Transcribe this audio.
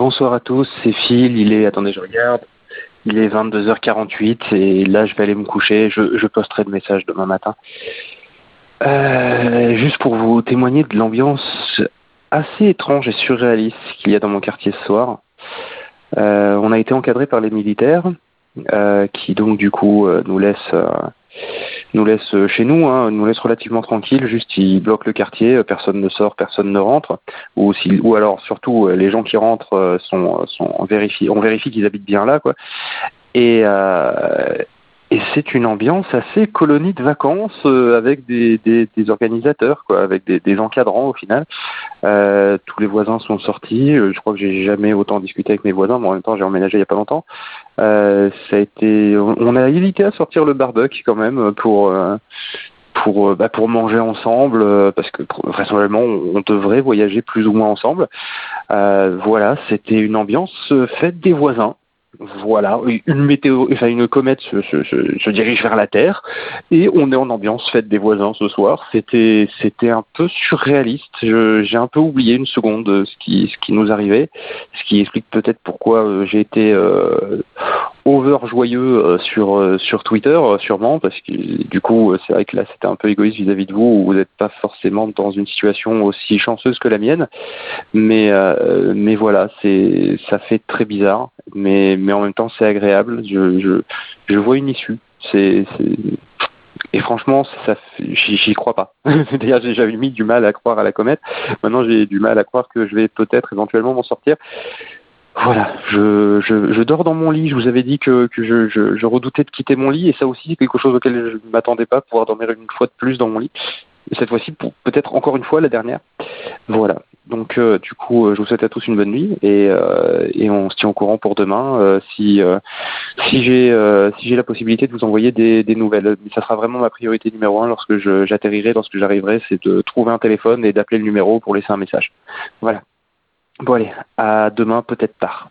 Bonsoir à tous, c'est Phil, il est, attendez, je regarde, il est 22h48 et là je vais aller me coucher, je, posterai le message demain matin. Euh, juste pour vous témoigner de l'ambiance assez étrange et surréaliste qu'il y a dans mon quartier ce soir. Euh, on a été encadré par les militaires euh, qui donc du coup nous laissent nous laisse chez nous, hein, nous laisse relativement tranquille. Juste, ils bloquent le quartier, personne ne sort, personne ne rentre. Ou, si, ou alors, surtout, les gens qui rentrent sont, sont on vérifie, on vérifie qu'ils habitent bien là, quoi. Et, euh, et c'est une ambiance assez colonie de vacances euh, avec des, des, des, organisateurs, quoi, avec des, des encadrants au final. Euh, tous les voisins sont sortis. Je crois que j'ai jamais autant discuté avec mes voisins, mais en même temps j'ai emménagé il y a pas longtemps. Euh, ça a été, on a évité à sortir le barbecue quand même pour euh, pour bah, pour manger ensemble euh, parce que vraisemblablement on devrait voyager plus ou moins ensemble. Euh, voilà, c'était une ambiance faite des voisins. Voilà, une météo, enfin une comète se, se, dirige vers la Terre et on est en ambiance fête des voisins ce soir. C'était c'était un peu surréaliste. J'ai un peu oublié une seconde ce qui ce qui nous arrivait, ce qui explique peut-être pourquoi euh, j'ai été euh, over joyeux euh, sur euh, sur Twitter euh, sûrement parce que du coup c'est vrai que là c'était un peu égoïste vis-à-vis de vous vous n'êtes pas forcément dans une situation aussi chanceuse que la mienne mais euh, mais voilà c'est ça fait très bizarre mais mais en même temps c'est agréable je je je vois une issue c'est et franchement, ça, j'y crois pas. D'ailleurs, j'avais mis du mal à croire à la comète. Maintenant, j'ai du mal à croire que je vais peut-être éventuellement m'en sortir. Voilà, je, je, dors dans mon lit. Je vous avais dit que, je, je, redoutais de quitter mon lit, et ça aussi, c'est quelque chose auquel je ne m'attendais pas, pouvoir dormir une fois de plus dans mon lit. Cette fois-ci, peut-être encore une fois la dernière. Voilà. Donc, euh, du coup, euh, je vous souhaite à tous une bonne nuit, et, euh, on se tient au courant pour demain. Si si j'ai si j'ai la possibilité de vous envoyer des, des nouvelles, mais ça sera vraiment ma priorité numéro un lorsque j'atterrirai, lorsque j'arriverai, c'est de trouver un téléphone et d'appeler le numéro pour laisser un message. Voilà. Bon allez, à demain, peut-être tard.